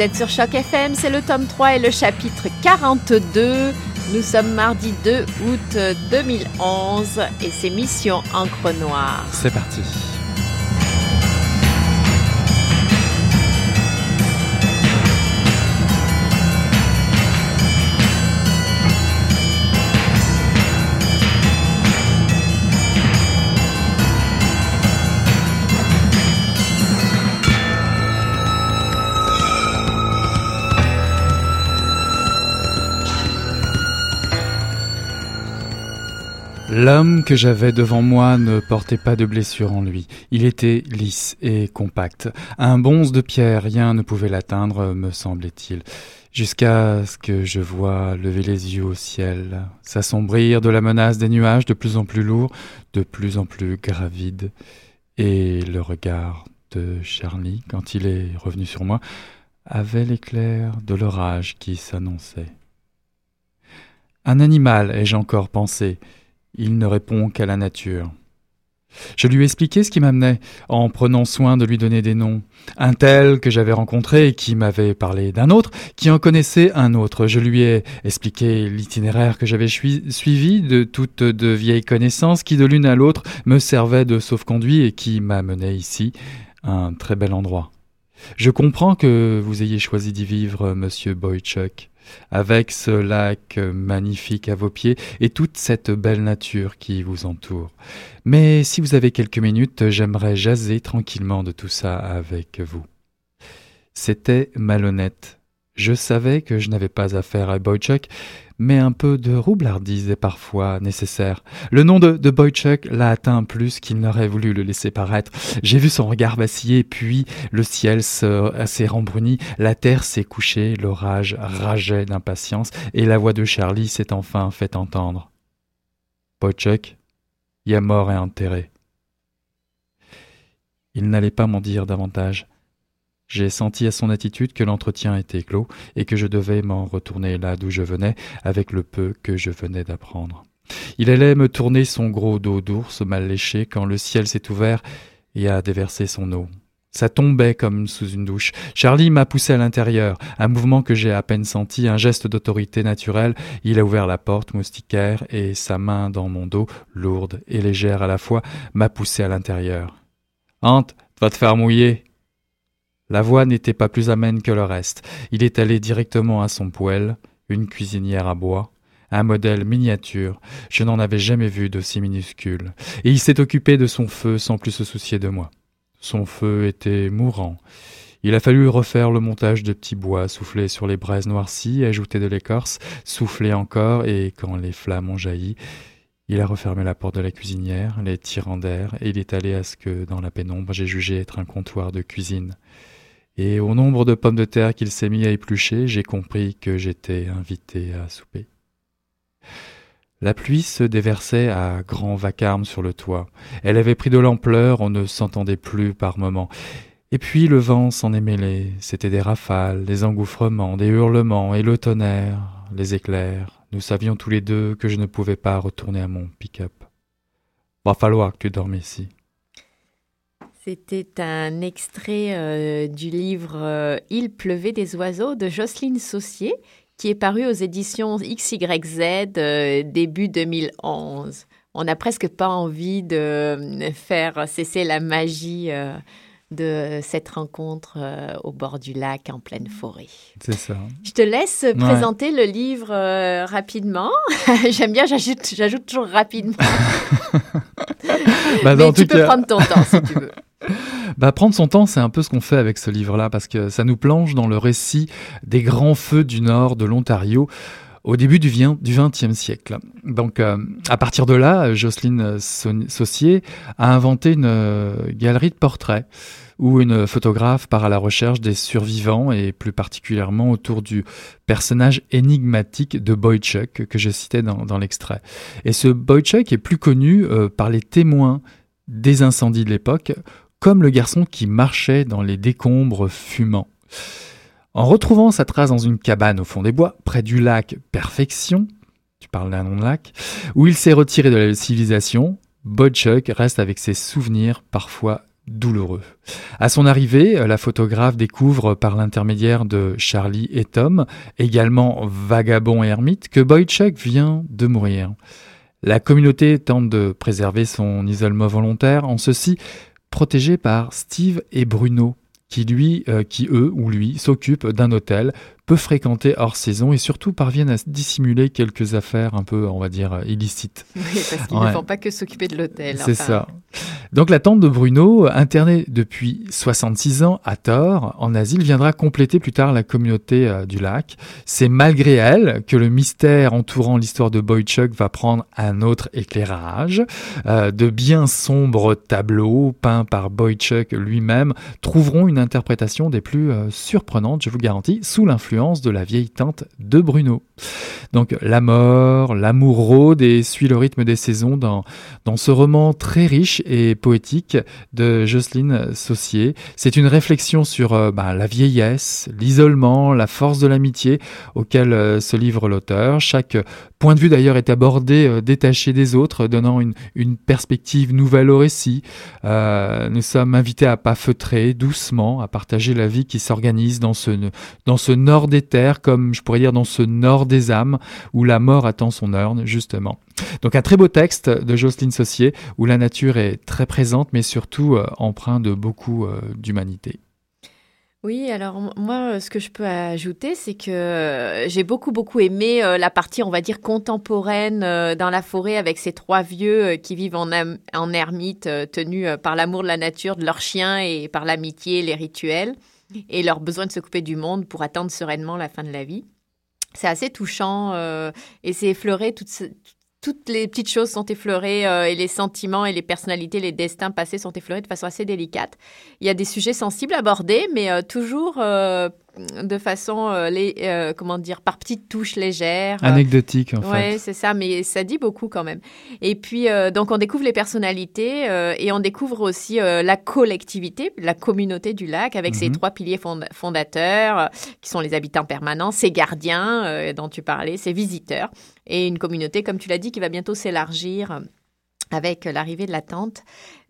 Vous êtes sur Choc FM, c'est le tome 3 et le chapitre 42. Nous sommes mardi 2 août 2011 et c'est Mission Encre Noire. C'est parti. L'homme que j'avais devant moi ne portait pas de blessure en lui. Il était lisse et compact. Un bonze de pierre, rien ne pouvait l'atteindre, me semblait-il. Jusqu'à ce que je vois lever les yeux au ciel, s'assombrir de la menace des nuages de plus en plus lourds, de plus en plus gravides, et le regard de Charlie, quand il est revenu sur moi, avait l'éclair de l'orage qui s'annonçait. Un animal, ai-je encore pensé, il ne répond qu'à la nature. Je lui ai expliqué ce qui m'amenait, en prenant soin de lui donner des noms. Un tel que j'avais rencontré et qui m'avait parlé d'un autre, qui en connaissait un autre. Je lui ai expliqué l'itinéraire que j'avais suivi de toutes de vieilles connaissances qui de l'une à l'autre me servaient de sauf-conduit et qui m'amenaient ici, un très bel endroit. Je comprends que vous ayez choisi d'y vivre, monsieur Boychuk avec ce lac magnifique à vos pieds et toute cette belle nature qui vous entoure. Mais si vous avez quelques minutes, j'aimerais jaser tranquillement de tout ça avec vous. C'était malhonnête. Je savais que je n'avais pas affaire à Boychuk, mais un peu de roublardise est parfois nécessaire. Le nom de, de Boychuk l'a atteint plus qu'il n'aurait voulu le laisser paraître. J'ai vu son regard vaciller, puis le ciel s'est rembruni, la terre s'est couchée, l'orage rageait d'impatience, et la voix de Charlie s'est enfin fait entendre. Boychuk y est mort et enterré. Il n'allait pas m'en dire davantage. J'ai senti à son attitude que l'entretien était clos et que je devais m'en retourner là d'où je venais avec le peu que je venais d'apprendre. Il allait me tourner son gros dos d'ours mal léché quand le ciel s'est ouvert et a déversé son eau. Ça tombait comme sous une douche. Charlie m'a poussé à l'intérieur, un mouvement que j'ai à peine senti, un geste d'autorité naturelle. Il a ouvert la porte moustiquaire et sa main dans mon dos, lourde et légère à la fois, m'a poussé à l'intérieur. Hante, va te faire mouiller. La voix n'était pas plus amène que le reste. Il est allé directement à son poêle, une cuisinière à bois, un modèle miniature, je n'en avais jamais vu d'aussi minuscule, et il s'est occupé de son feu sans plus se soucier de moi. Son feu était mourant. Il a fallu refaire le montage de petits bois, souffler sur les braises noircies, ajouter de l'écorce, souffler encore, et quand les flammes ont jailli, il a refermé la porte de la cuisinière, les tirant d'air, et il est allé à ce que, dans la pénombre, j'ai jugé être un comptoir de cuisine et au nombre de pommes de terre qu'il s'est mis à éplucher, j'ai compris que j'étais invité à souper. La pluie se déversait à grand vacarme sur le toit. Elle avait pris de l'ampleur, on ne s'entendait plus par moments. Et puis le vent s'en est mêlé. C'était des rafales, des engouffrements, des hurlements et le tonnerre, les éclairs. Nous savions tous les deux que je ne pouvais pas retourner à mon pick-up. Va falloir que tu dormes ici. C'était un extrait euh, du livre euh, Il pleuvait des oiseaux de Jocelyne Saucier, qui est paru aux éditions XYZ euh, début 2011. On n'a presque pas envie de faire cesser la magie de cette rencontre au bord du lac en pleine forêt. C'est ça. Je te laisse présenter le livre rapidement. J'aime bien, j'ajoute toujours rapidement. bah, Mais tu peux prendre ton temps si tu veux. Bah, prendre son temps, c'est un peu ce qu'on fait avec ce livre-là, parce que ça nous plonge dans le récit des grands feux du nord de l'Ontario au début du XXe siècle. Donc, euh, à partir de là, Jocelyne Saucier a inventé une euh, galerie de portraits où une photographe part à la recherche des survivants et plus particulièrement autour du personnage énigmatique de Boychuk que je citais dans, l'extrait. Et ce Boychuk est plus connu euh, par les témoins des incendies de l'époque comme le garçon qui marchait dans les décombres fumants. En retrouvant sa trace dans une cabane au fond des bois, près du lac Perfection, tu parles d'un nom de lac, où il s'est retiré de la civilisation, Bodchuk reste avec ses souvenirs parfois douloureux. À son arrivée, la photographe découvre par l'intermédiaire de Charlie et Tom, également vagabond et ermite, que Boychuk vient de mourir. La communauté tente de préserver son isolement volontaire, en ceci protégé par Steve et Bruno, qui lui, euh, qui eux ou lui s'occupent d'un hôtel peu fréquenté hors saison et surtout parviennent à dissimuler quelques affaires un peu, on va dire, illicites. Oui, parce qu'ils ne font pas que s'occuper de l'hôtel. C'est ça. Donc la tante de Bruno, internée depuis 66 ans à Thor, en asile, viendra compléter plus tard la communauté euh, du lac. C'est malgré elle que le mystère entourant l'histoire de Boychuk va prendre un autre éclairage. Euh, de bien sombres tableaux peints par Boychuk lui-même trouveront une interprétation des plus euh, surprenantes, je vous garantis, sous l'influence de la vieille tante de Bruno. Donc la mort, l'amour rôde et suit le rythme des saisons dans, ce roman très riche et poétique de Jocelyne Saucier. C'est une réflexion sur euh, bah, la vieillesse, l'isolement, la force de l'amitié auquel euh, se livre l'auteur. Chaque point de vue d'ailleurs est abordé euh, détaché des autres, donnant une, une perspective nouvelle au récit. nous sommes invités à pas feutrer doucement, à partager la vie qui s'organise dans ce, dans ce nord des terres, comme je pourrais dire dans ce nord des âmes, où la mort attend son heure, justement. Donc un très beau texte de Jocelyne Saucier, où la nature est très présente, mais surtout euh, empreint de beaucoup euh, d'humanité. Oui, alors moi, euh, ce que je peux ajouter, c'est que j'ai beaucoup, beaucoup aimé la partie, on va dire, contemporaine dans la forêt avec ces trois vieux qui vivent en, en ermite, tenus par l'amour de la nature, de leurs chiens et par l'amitié, les rituels et leur besoin de se couper du monde pour attendre sereinement la fin de la vie. C'est assez touchant euh, et c'est effleuré, toutes, toutes les petites choses sont effleurées euh, et les sentiments et les personnalités, les destins passés sont effleurés de façon assez délicate. Il y a des sujets sensibles abordés, mais euh, toujours de façon, euh, les, euh, comment dire, par petites touches légères. Anecdotiques, en fait. Oui, c'est ça, mais ça dit beaucoup quand même. Et puis, euh, donc, on découvre les personnalités et on découvre aussi la collectivité, la communauté du lac, avec ses mhm. trois piliers fondateurs, qui sont les habitants permanents, ses gardiens, dont tu parlais, ses visiteurs, et une communauté, comme tu l'as dit, qui va bientôt s'élargir avec l'arrivée de la tente.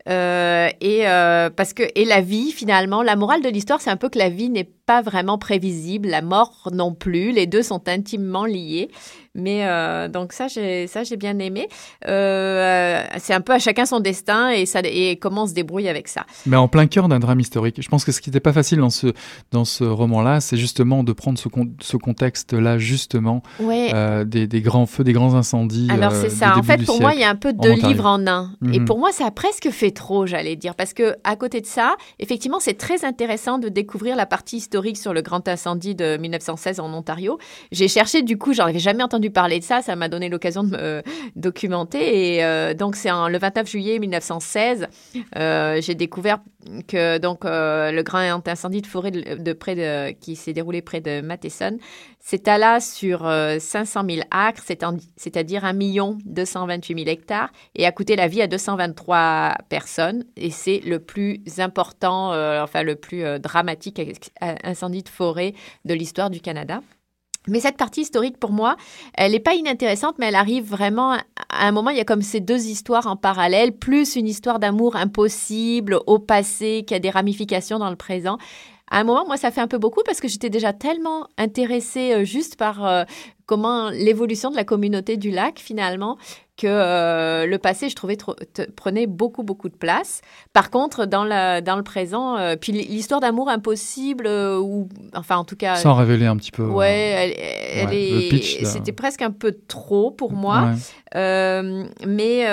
Euh, et euh, parce que et la vie finalement, la morale de l'histoire, c'est un peu que la vie n'est pas vraiment prévisible, la mort non plus. Les deux sont intimement liés. Mais euh, donc ça, j'ai ça j'ai bien aimé. Euh, c'est un peu à chacun son destin et ça et comment on se débrouille avec ça. Mais en plein cœur d'un drame historique. Je pense que ce qui n'était pas facile dans ce dans ce roman-là, c'est justement de prendre ce, ce contexte-là justement euh, des, des, grands feux, des grands incendies. Alors c'est ça. En fait, pour moi, il y a un peu deux livres en un. Et mhm. pour moi, ça a presque fait trop, j'allais dire, parce que à côté de ça, effectivement, c'est très intéressant de découvrir la partie historique sur le grand incendie de 1916 en Ontario. J'ai cherché du coup, j'en avais jamais entendu parler de ça, ça m'a donné l'occasion de me documenter. Et euh, donc, c'est le 29 juillet 1916, euh, j'ai découvert que donc euh, le grand incendie de forêt de, près de, qui s'est déroulé près de Matheson s'étala sur 500 000 acres, c'est-à-dire 1 228 000 hectares, et a coûté la vie à 223 personnes. Et c'est le plus important, enfin le plus dramatique incendie de forêt de l'histoire du Canada. Mais cette partie historique, pour moi, elle n'est pas inintéressante, mais elle arrive vraiment à un moment, il y a comme ces deux histoires en parallèle, plus une histoire d'amour impossible au passé qui a des ramifications dans le présent. À un moment, moi, ça fait un peu beaucoup parce que j'étais déjà tellement intéressée euh, juste par euh, comment l'évolution de la communauté du lac, finalement, que euh, le passé, je trouvais, prenait beaucoup, beaucoup de place. Par contre, dans, la, dans le présent, euh, puis l'histoire d'amour impossible, euh, ou enfin, en tout cas. Sans révéler un petit peu. Ouais, elle, est. C'était presque un peu trop pour moi. mais,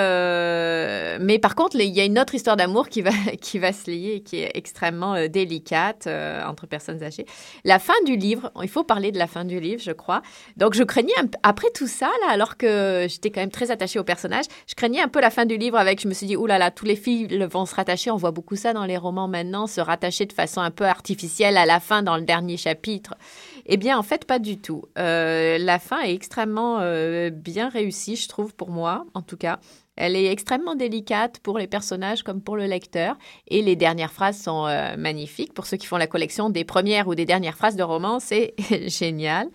mais par contre, il y a une autre histoire d'amour qui va, qui va se lier et qui est extrêmement délicate entre personnes âgées. La fin du livre, il faut parler de la fin du livre, je crois. Donc, je craignais, après tout ça, là, alors que j'étais quand même très attachée au personnage. Je craignais un peu la fin du livre avec, je me suis dit, oulala, là là, tous les filles vont se rattacher. On voit beaucoup ça dans les romans maintenant, se rattacher de façon un peu artificielle à la fin dans le dernier chapitre. Eh bien, en fait, pas du tout. Euh, la fin est extrêmement euh, bien réussie, je trouve, pour moi, en tout cas. Elle est extrêmement délicate pour les personnages comme pour le lecteur. Et les dernières phrases sont euh, magnifiques. Pour ceux qui font la collection des premières ou des dernières phrases de romans, c'est génial.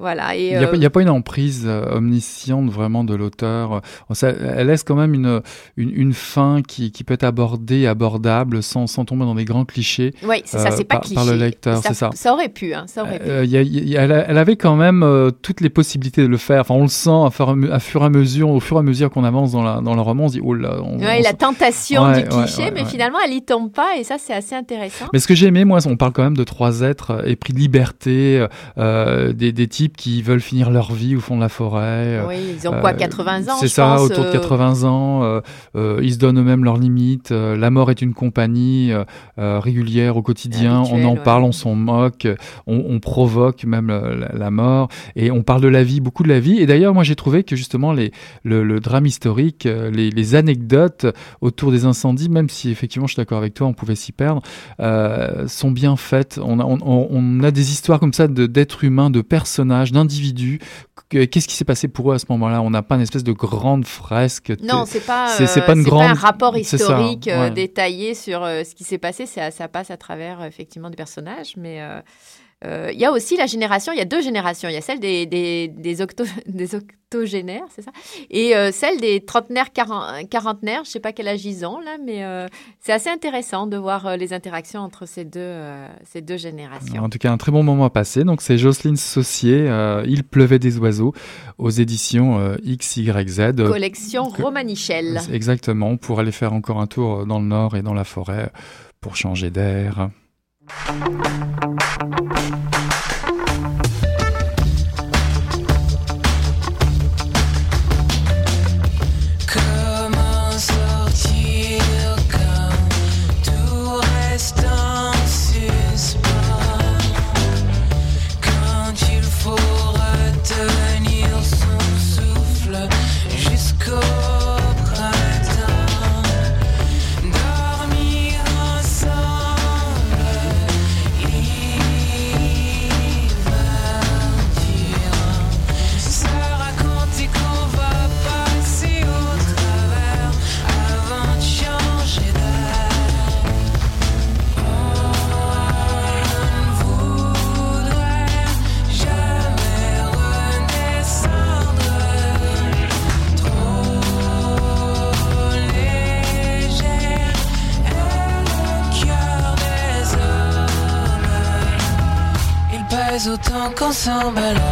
Voilà. il n'y a, pas une emprise omnisciente vraiment de l'auteur. Elle laisse quand même une, une, fin qui, qui, peut être abordée, abordable, sans, sans tomber dans des grands clichés. Oui, c'est ça, c'est pas par, par le lecteur, c'est ça. Ça aurait pu, hein, ça aurait pu. elle, avait quand même toutes les possibilités de le faire. Enfin, on le sent à, fur et à mesure, au fur et à mesure qu'on avance dans, la, dans le roman, on se dit, oh là. On, la tentation du cliché, mais finalement, elle y tombe pas, et ça, c'est assez intéressant. Mais ce que j'ai aimé, moi, on parle quand même de trois êtres épris de liberté, euh, des, des, types qui veulent finir leur vie au fond de la forêt. Euh, oui, ils ont quoi, 80 ans C'est ça, autour de 80 ans. ils se donnent eux-mêmes leurs limites. la mort est une compagnie régulière au quotidien. on en parle, on s'en moque, on, provoque même la, mort. Et on parle de la vie, beaucoup de la vie. Et d'ailleurs, moi, j'ai trouvé que justement, les, le, drame historique, les, les, anecdotes autour des incendies, même si effectivement, je suis d'accord avec toi, on pouvait s'y perdre, sont bien faites. On a, on, a des histoires comme ça d'êtres humains, de personnages, d'individus. Qu'est-ce qui s'est passé pour eux à ce moment-là? On n'a pas une espèce de grande fresque. Non, c'est pas, c'est, pas, une grande... un rapport historique euh, détaillé sur euh, ce qui s'est passé. Ça, ça passe à travers effectivement des personnages, mais euh, il y a aussi la génération, il y a deux générations. Il y a celle des, des, des, octo, des octogénaires, c'est ça? Et celle des trentenaires, quarantenaires, je ne sais pas quel âge ils ont là, mais c'est assez intéressant de voir les interactions entre ces deux, ces deux générations. En tout cas, un très bon moment à passer. Donc, c'est Jocelyne Saucier, Il pleuvait des oiseaux, aux éditions XYZ. Collection Romanichel. Exactement, pour aller faire encore un tour dans le nord et dans la forêt pour changer d'air. Thank you. somebody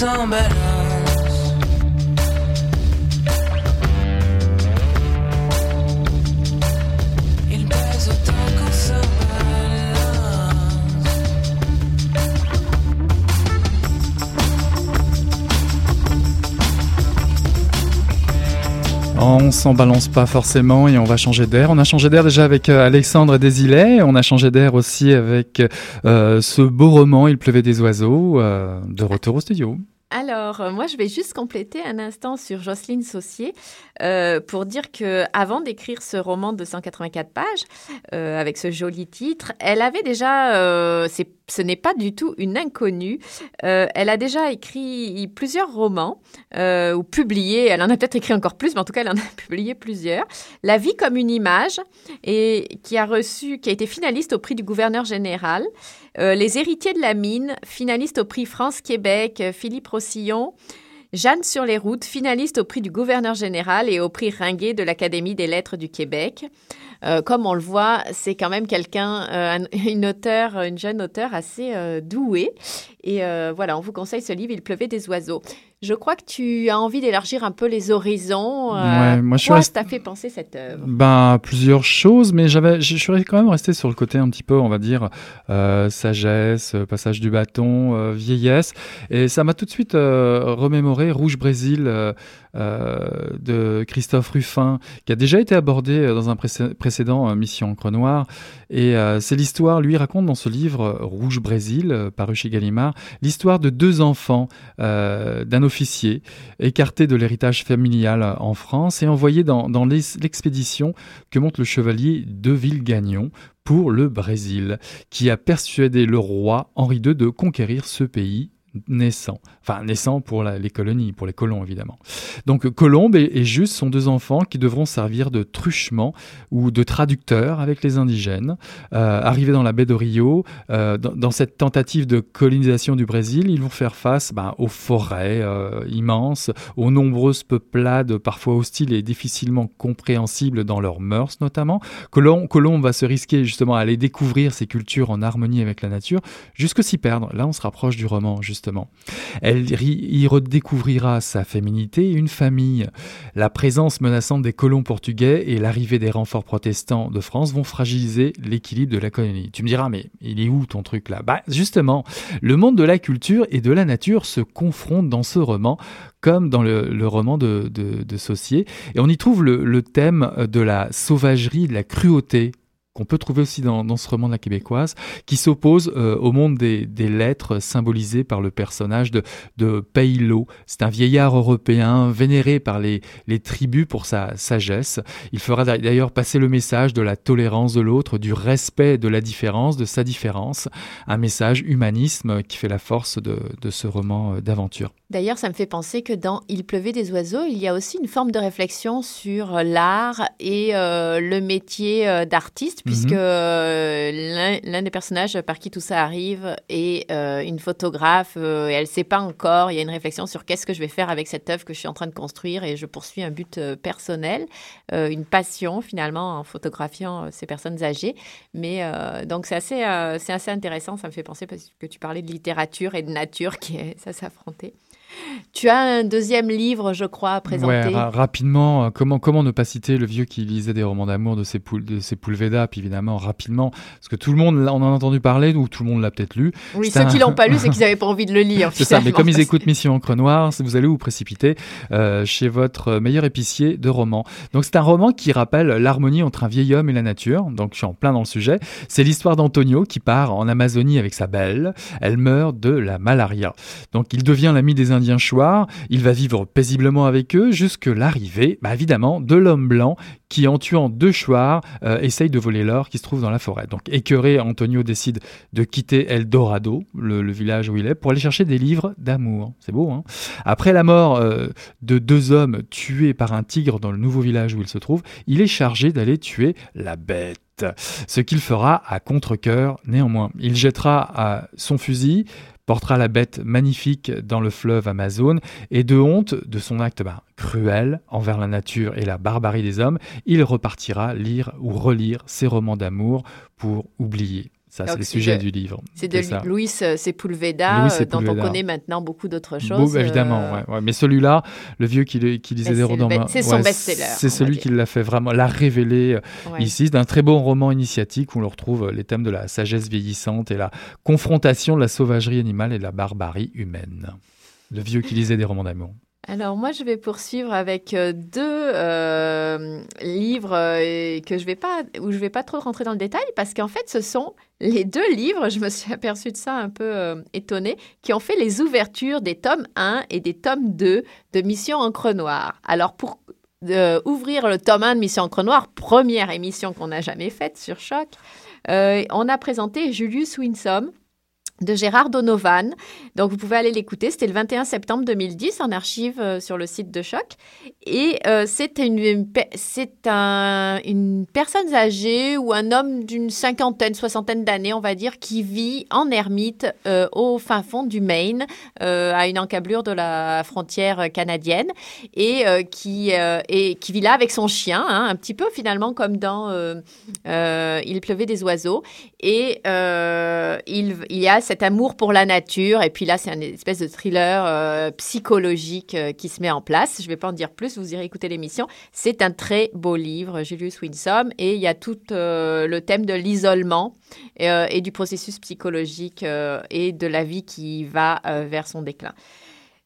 qu'on On s'en balance pas forcément et on va changer d'air. On a changé d'air déjà avec euh, Alexandre Desilets. On a changé d'air aussi avec euh, ce beau roman Il pleuvait des oiseaux euh, de retour au studio. Alors, euh, moi, je vais juste compléter un instant sur Jocelyne Saucier euh, pour dire que avant d'écrire ce roman de 184 pages, euh, avec ce joli titre, elle avait déjà, ce n'est pas du tout une inconnue, elle a déjà écrit plusieurs romans ou publié, elle en a peut-être écrit encore plus, mais en tout cas, elle en a publié plusieurs. La vie comme une image, et qui a reçu, qui a été finaliste au prix du gouverneur général. Les héritiers de la mine, finaliste au prix France-Québec, Philippe Rossillon. Jeanne sur les routes, finaliste au prix du gouverneur général et au prix Ringuet de l'Académie des lettres du Québec. Euh, comme on le voit, c'est quand même quelqu'un, euh, une auteure, une jeune auteure assez euh, douée. Et voilà, on vous conseille ce livre, Il pleuvait des oiseaux. Je crois que tu as envie d'élargir un peu les horizons. ouais, moi, je quoi t'a fait penser cette œuvre? Ben plusieurs choses, mais j'avais, je suis quand même resté sur le côté un petit peu, on va dire, sagesse, passage du bâton, vieillesse, et ça m'a tout de suite remémoré Rouge Brésil euh, de Christophe Ruffin, qui a déjà été abordé euh, dans un précédent euh, Mission Encre Noire. Et c'est l'histoire, lui raconte dans ce livre Rouge Brésil, paru chez Gallimard, l'histoire de deux enfants d'un officier écarté de l'héritage familial en France et envoyé dans, l'expédition que monte le chevalier de Villegagnon pour le Brésil, qui a persuadé le roi Henri II de conquérir ce pays naissant, enfin naissant pour les colonies, pour les colons évidemment. Donc Colombe et, Juste sont deux enfants qui devront servir de truchement ou de traducteurs avec les indigènes. Euh, arrivés dans la baie de Rio, euh, dans, cette tentative de colonisation du Brésil, ils vont faire face ben, aux forêts euh, immenses, aux nombreuses peuplades parfois hostiles et difficilement compréhensibles dans leurs mœurs notamment. Colombe, Colombe va se risquer justement à aller découvrir ces cultures en harmonie avec la nature, jusque s'y perdre. Là on se rapproche du roman justement elle y redécouvrira sa féminité une famille. La présence menaçante des colons portugais et l'arrivée des renforts protestants de France vont fragiliser l'équilibre de la colonie. Tu me diras, mais il est où ton truc là? Bah justement, le monde de la culture et de la nature se confrontent dans ce roman comme dans le, roman de, Saucier. Et on y trouve le, thème de la sauvagerie, de la cruauté qu'on peut trouver aussi dans, ce roman de la québécoise, qui s'oppose euh, au monde des, lettres symbolisées par le personnage de, de. C'est un vieillard européen vénéré par les, tribus pour sa sagesse. Il fera d'ailleurs passer le message de la tolérance de l'autre, du respect de la différence, de sa différence, un message humanisme qui fait la force de, ce roman euh, d'aventure. D'ailleurs, ça me fait penser que dans Il pleuvait des oiseaux, il y a aussi une forme de réflexion sur l'art et euh, le métier d'artiste puisque mhm. euh, l'un des personnages par qui tout ça arrive est euh, une photographe euh, et elle ne sait pas encore. Il y a une réflexion sur qu'est-ce que je vais faire avec cette œuvre que je suis en train de construire et je poursuis un but personnel, une passion finalement en photographiant ces personnes âgées. Mais donc c'est assez, c'est assez intéressant. Ça me fait penser parce que tu parlais de littérature et de nature qui est ça s'affronter. Tu as un deuxième livre, je crois, à présenter. Ouais, rapidement, euh, comment, comment ne pas citer le vieux qui lisait des romans d'amour de ses de Sepulveda, puis évidemment, rapidement, parce que tout le monde, on en a entendu parler, ou tout le monde l'a peut-être lu. Oui, ceux qui l'ont pas lu, c'est qu'ils n'avaient pas envie de le lire. c'est ça, mais comme ils écoutent Mission Encre Noire, vous allez vous précipiter euh, chez votre meilleur épicier de romans. Donc c'est un roman qui rappelle l'harmonie entre un vieil homme et la nature, donc je suis en plein dans le sujet. C'est l'histoire d'Antonio qui part en Amazonie avec sa belle, elle meurt de la malaria. Donc il devient l'ami des Indiens il va vivre paisiblement avec eux jusque l'arrivée, bah, évidemment, de l'homme blanc qui, en tuant deux chouards, euh, essaye de voler l'or qui se trouve dans la forêt. Donc, écœuré, Antonio décide de quitter Eldorado, le, le village où il est, pour aller chercher des livres d'amour. C'est beau, hein? Après la mort euh, de deux hommes tués par un tigre dans le nouveau village où il se trouve, il est chargé d'aller tuer la bête ce qu'il fera à contre-coeur néanmoins. Il jettera son fusil, portera la bête magnifique dans le fleuve Amazon, et de honte de son acte bah, cruel envers la nature et la barbarie des hommes, il repartira lire ou relire ses romans d'amour pour oublier. Ça, c'est le sujet du livre. C'est de Louis Sepulveda, euh, dont on connaît maintenant beaucoup d'autres choses. évidemment, euh, ouais, mais celui-là, le vieux qui, lisait des romans... C'est son best-seller. C'est celui qui l'a fait vraiment, l'a révélé euh, ici. C'est un très bon roman initiatique où on retrouve les thèmes de la sagesse vieillissante et la confrontation de la sauvagerie animale et de la barbarie humaine. Le vieux qui lisait des romans d'amour. Alors moi, je vais poursuivre avec euh, deux euh, livres euh, que je vais pas, où je vais pas trop rentrer dans le détail parce qu'en fait, ce sont les deux livres, je me suis aperçue de ça un peu étonnée, qui ont fait les ouvertures des tomes 1 et des tomes 2 de Mission Encre Noire. Alors pour ouvrir le tome 1 de Mission Encre Noire, première émission qu'on n'a jamais faite sur Choc, on a présenté Julius Winsome de Gérard Donovan. Donc vous pouvez aller l'écouter, c'était le 21 septembre 2010 en archive euh, sur le site de Choc. Et euh, c'est une, un, une personne âgée ou un homme d'une cinquantaine, soixantaine d'années, on va dire, qui vit en ermite euh, au fin fond du Maine, à une encablure de la frontière canadienne, et qui, et qui vit là avec son chien, hein, un petit peu finalement comme dans Il pleuvait des oiseaux. Et il, il y a cet amour pour la nature. Et puis là, c'est une espèce de thriller euh, psychologique euh, qui se met en place. Je ne vais pas en dire plus, vous irez écouter l'émission. C'est un très beau livre, Julius Winsome. Et il y a tout euh, le thème de l'isolement et du processus psychologique et de la vie qui va vers son déclin.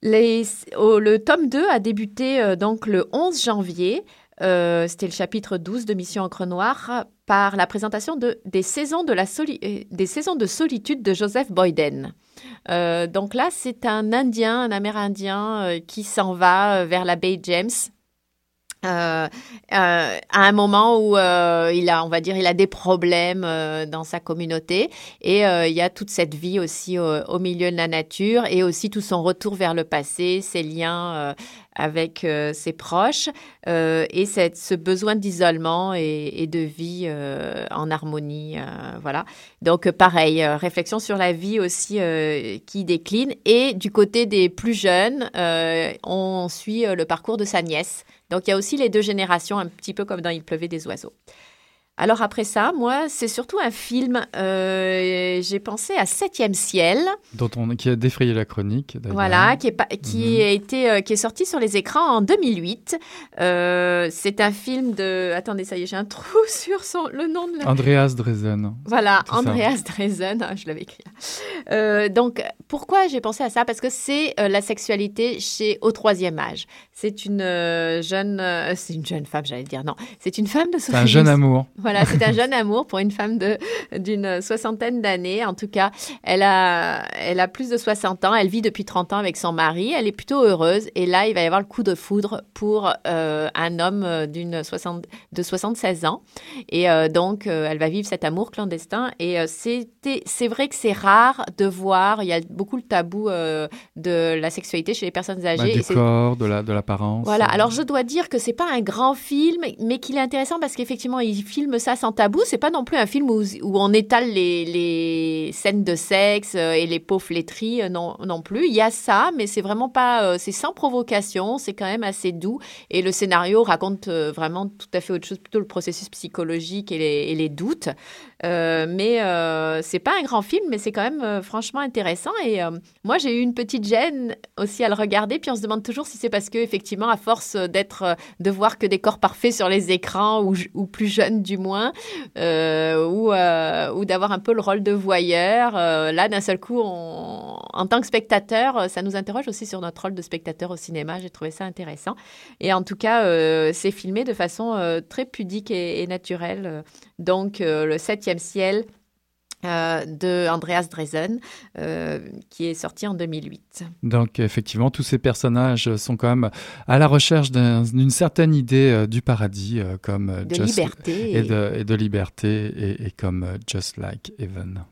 Le tome 2 a débuté donc le 11 janvier. C'était le chapitre 12 de Mission Encre Noire par la présentation de, des, saisons de la euh, des saisons de solitude de Joseph Boyden. Euh, donc là, c'est un Indien, un Amérindien euh, qui s'en va vers la baie James. à un moment où il a, on va dire, il a des problèmes dans sa communauté et il y a toute cette vie aussi au, milieu de la nature et aussi tout son retour vers le passé, ses liens avec euh, ses proches euh, et cette, ce besoin d'isolement et, de vie euh, en harmonie. voilà. Donc, pareil, réflexion sur la vie aussi qui décline. Et du côté des plus jeunes, on suit le parcours de sa nièce. Donc, il y a aussi les deux générations, un petit peu comme dans Il pleuvait des oiseaux. Alors après ça, moi, c'est surtout un film. Euh, j'ai pensé à Septième ciel, dont on qui a défrayé la chronique. Voilà, qui est qui mhm. a été euh, qui est sorti sur les écrans en 2008. Euh, c'est un film de. Attendez, ça y est, j'ai un trou sur son le nom de. Andreas Dresen. Voilà, Andreas Dresen. Ah, je l'avais écrit. donc pourquoi j'ai pensé à ça? Parce que c'est la sexualité chez au troisième âge. C'est une jeune, c'est une jeune femme, j'allais dire non, c'est une femme de. C'est un jeune amour. Voilà, c'est un jeune amour pour une femme de d'une soixantaine d'années. En tout cas, elle a, elle a plus de 60 ans. Elle vit depuis 30 ans avec son mari. Elle est plutôt heureuse. Et là, il va y avoir le coup de foudre pour euh, un homme d'une de 76 ans. Et euh, donc, euh, elle va vivre cet amour clandestin. Et c'était, c'est vrai que c'est rare de voir. Il y a beaucoup le tabou de la sexualité chez les personnes bah, âgées. du corps, de la, de l'apparence. Voilà. Alors, je dois dire que c'est pas un grand film, mais qu'il est intéressant parce qu'effectivement, il filme ça sans tabou. C'est pas non plus un film où, on étale les, scènes de sexe euh, et les peaux flétries, euh, non, non plus. Il y a ça, mais c'est vraiment pas, euh, c'est sans provocation, c'est quand même assez doux. Et le scénario raconte vraiment tout à fait autre chose, plutôt le processus psychologique et les, et les doutes. Mais c'est pas un grand film, mais c'est quand même franchement intéressant. Et moi, j'ai eu une petite gêne aussi à le regarder. Puis on se demande toujours si c'est parce que, effectivement, à force d'être, de voir que des corps parfaits sur les écrans ou, ou plus jeunes du moins, ou, ou d'avoir un peu le rôle de voyeur, là, d'un seul coup, en tant que spectateur, ça nous interroge aussi sur notre rôle de spectateur au cinéma. J'ai trouvé ça intéressant. Et en tout cas, c'est filmé de façon très pudique et naturelle. Donc, le septième ciel euh, de Andreas Dresen, euh, qui est sorti en 2008. Donc effectivement, tous ces personnages sont quand même à la recherche d'une certaine idée euh, du paradis, comme de liberté et, de, liberté, et, et comme Just Like Heaven.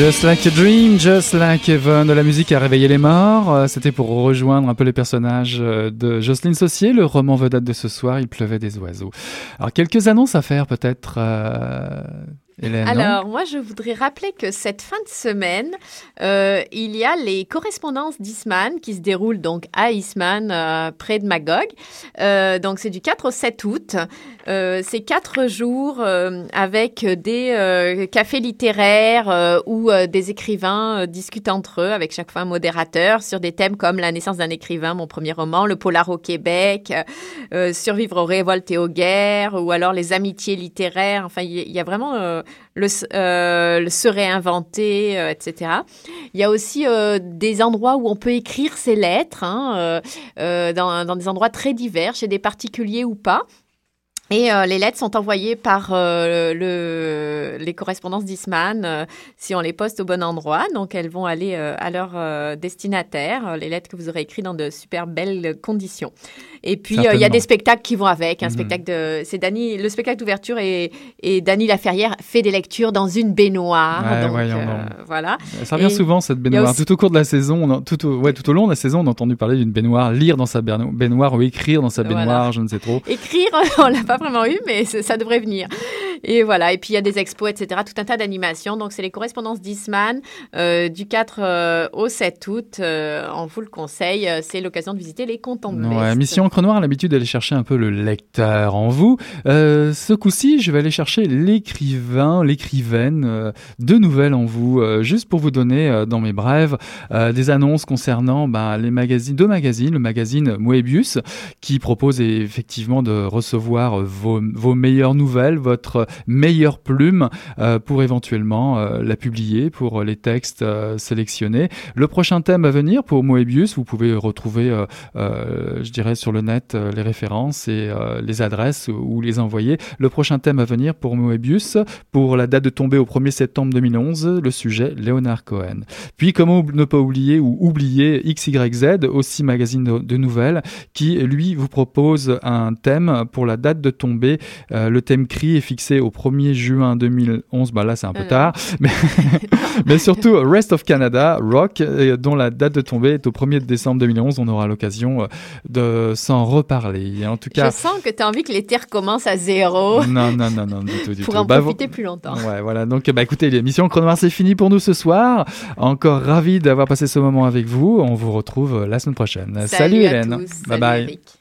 Just Like a Dream, Just Like Heaven, de la musique à réveiller les morts. Euh, C'était pour rejoindre un peu les personnages euh, de Jocelyne Saucier, le roman vedette de ce soir, Il pleuvait des oiseaux. Alors, quelques annonces à faire peut-être, euh, Alors, moi, je voudrais rappeler que cette fin de semaine, euh, il y a les correspondances d'Isman qui se déroulent donc à Isman, euh, près de Magog. Euh, donc, c'est du 4 au 7 août. C'est quatre jours avec des cafés littéraires où des écrivains discutent entre eux, avec chaque fois un modérateur, sur des thèmes comme la naissance d'un écrivain, mon premier roman, le polar au Québec, survivre aux révoltes et aux guerres, ou alors les amitiés littéraires. Enfin, il y, a vraiment le, euh, le se réinventer, euh, etc. Il y a aussi euh, des endroits où on peut écrire ses lettres, hein, euh, dans, des endroits très divers, chez des particuliers ou pas. Et les lettres sont envoyées par le, les correspondances d'Isman si on les poste au bon endroit. Donc elles vont aller à leur destinataire, les lettres que vous aurez écrites dans de super belles conditions. Et puis euh, il y a des spectacles qui vont avec. Un Mhm. spectacle de, c'est Dany, le spectacle d'ouverture et, et Dany Laferrière fait des lectures dans une baignoire. Ouais, donc euh, voilà. Ça revient Et souvent cette baignoire. aussi- Tout au cours de la saison, on a- tout, au, ouais, tout au long de la saison, on a entendu parler d'une baignoire, lire dans sa baigno- baignoire ou écrire dans sa Voilà. baignoire, je ne sais trop. Écrire, on l'a pas vraiment eu, mais ça devrait venir. Et voilà. Et puis il y a des expos, etc. Tout un tas d'animations. Donc c'est les correspondances d'Isman euh, du 4 euh, au 7 août. On vous le conseille. C'est l'occasion de visiter les de Ouais. Mission Encre a l'habitude d'aller chercher un peu le lecteur en vous. Euh, ce coup-ci, je vais aller chercher l'écrivain, l'écrivaine euh, de nouvelles en vous, euh, juste pour vous donner dans mes brèves des annonces concernant bah, les magazines, deux magazines, le magazine Moebius qui propose effectivement de recevoir vos, meilleures nouvelles, votre meilleure plume pour éventuellement la publier pour les textes sélectionnés. Le prochain thème à venir pour Moebius, vous pouvez retrouver je dirais sur le net euh, les références et euh, les adresses ou les envoyer. Le prochain thème à venir pour Moebius, pour la date de tombée au 1er septembre 2011, le sujet Léonard Cohen. Puis comment ne pas oublier ou oublier XYZ, aussi magazine de, nouvelles, qui lui vous propose un thème pour la date de tombée. Euh, le thème CRI est fixé au 1er juin 2011, bah là c'est un peu Euh, tard, mais, mais surtout Rest of Canada, Rock, dont la date de tombée est au 1er décembre 2011. On aura l'occasion de s'en reparler. Et En tout Je cas, sens que tu as envie que l'été recommence à zéro non, non, non, non, du tout, du pour tout. en Bah, profiter plus longtemps. Ouais, voilà. Donc, bah, écoutez, l'émission Chrono Noir, c'est fini pour nous ce soir. Encore ravi d'avoir passé ce moment avec vous. On vous retrouve euh, la semaine prochaine. Salut, à Hélène. tous. Bye Salut, bye. Eric.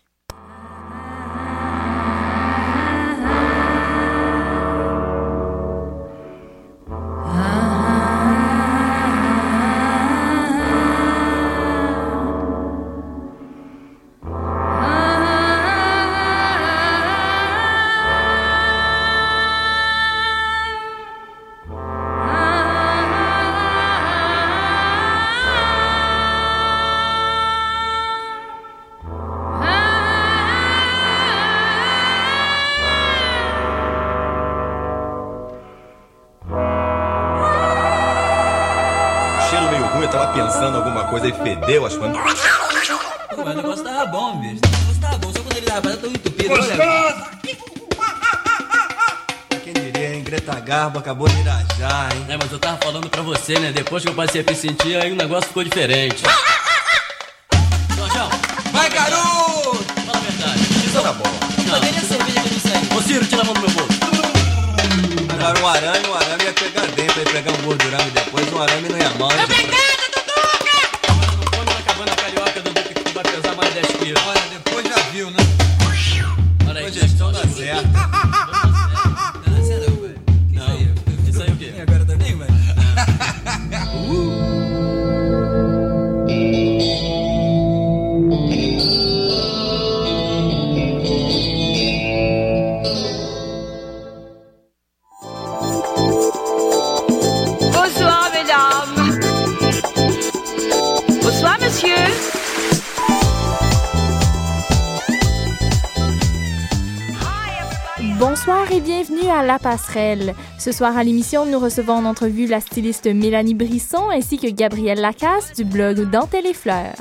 Alguma coisa e fedeu, acho que. Pô, mas o negócio tava bom, bicho. O negócio tava bom, só quando ele tava parado tão entupido. Olha, Quem diria, hein? Greta Garbo acabou de irajar, hein? É, mas eu tava falando pra você, né? Depois que eu passei a me sentir, aí o negócio ficou diferente. Jorjão, Vai, garoto! fala a verdade. Isso tá bom. Não, cadê a cerveja que eu me saí? Ô, Ciro, tira a mão do meu bolso. Agora um arame, um arame ia pegar dentro, ia pegar um gordurame depois, um arame não ia mal. hein, Bonsoir et bienvenue à La Passerelle. Ce soir à l'émission, nous recevons en entrevue la styliste Mélanie Brisson ainsi que Gabrielle Lacasse du blog Dentelle et Fleurs.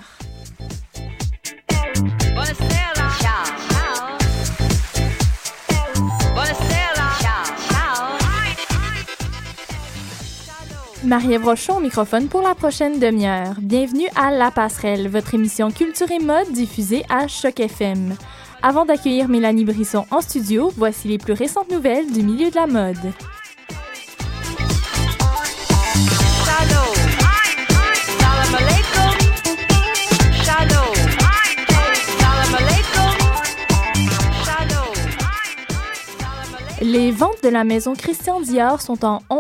Marie-Ève Rochon au microphone pour la prochaine demi-heure. Bienvenue à La Passerelle, votre émission culture et mode diffusée à Choc FM. Avant d'accueillir Mélanie Brisson en studio, voici les plus récentes nouvelles du milieu de la mode. Les ventes de la maison Christian Dior sont en hausse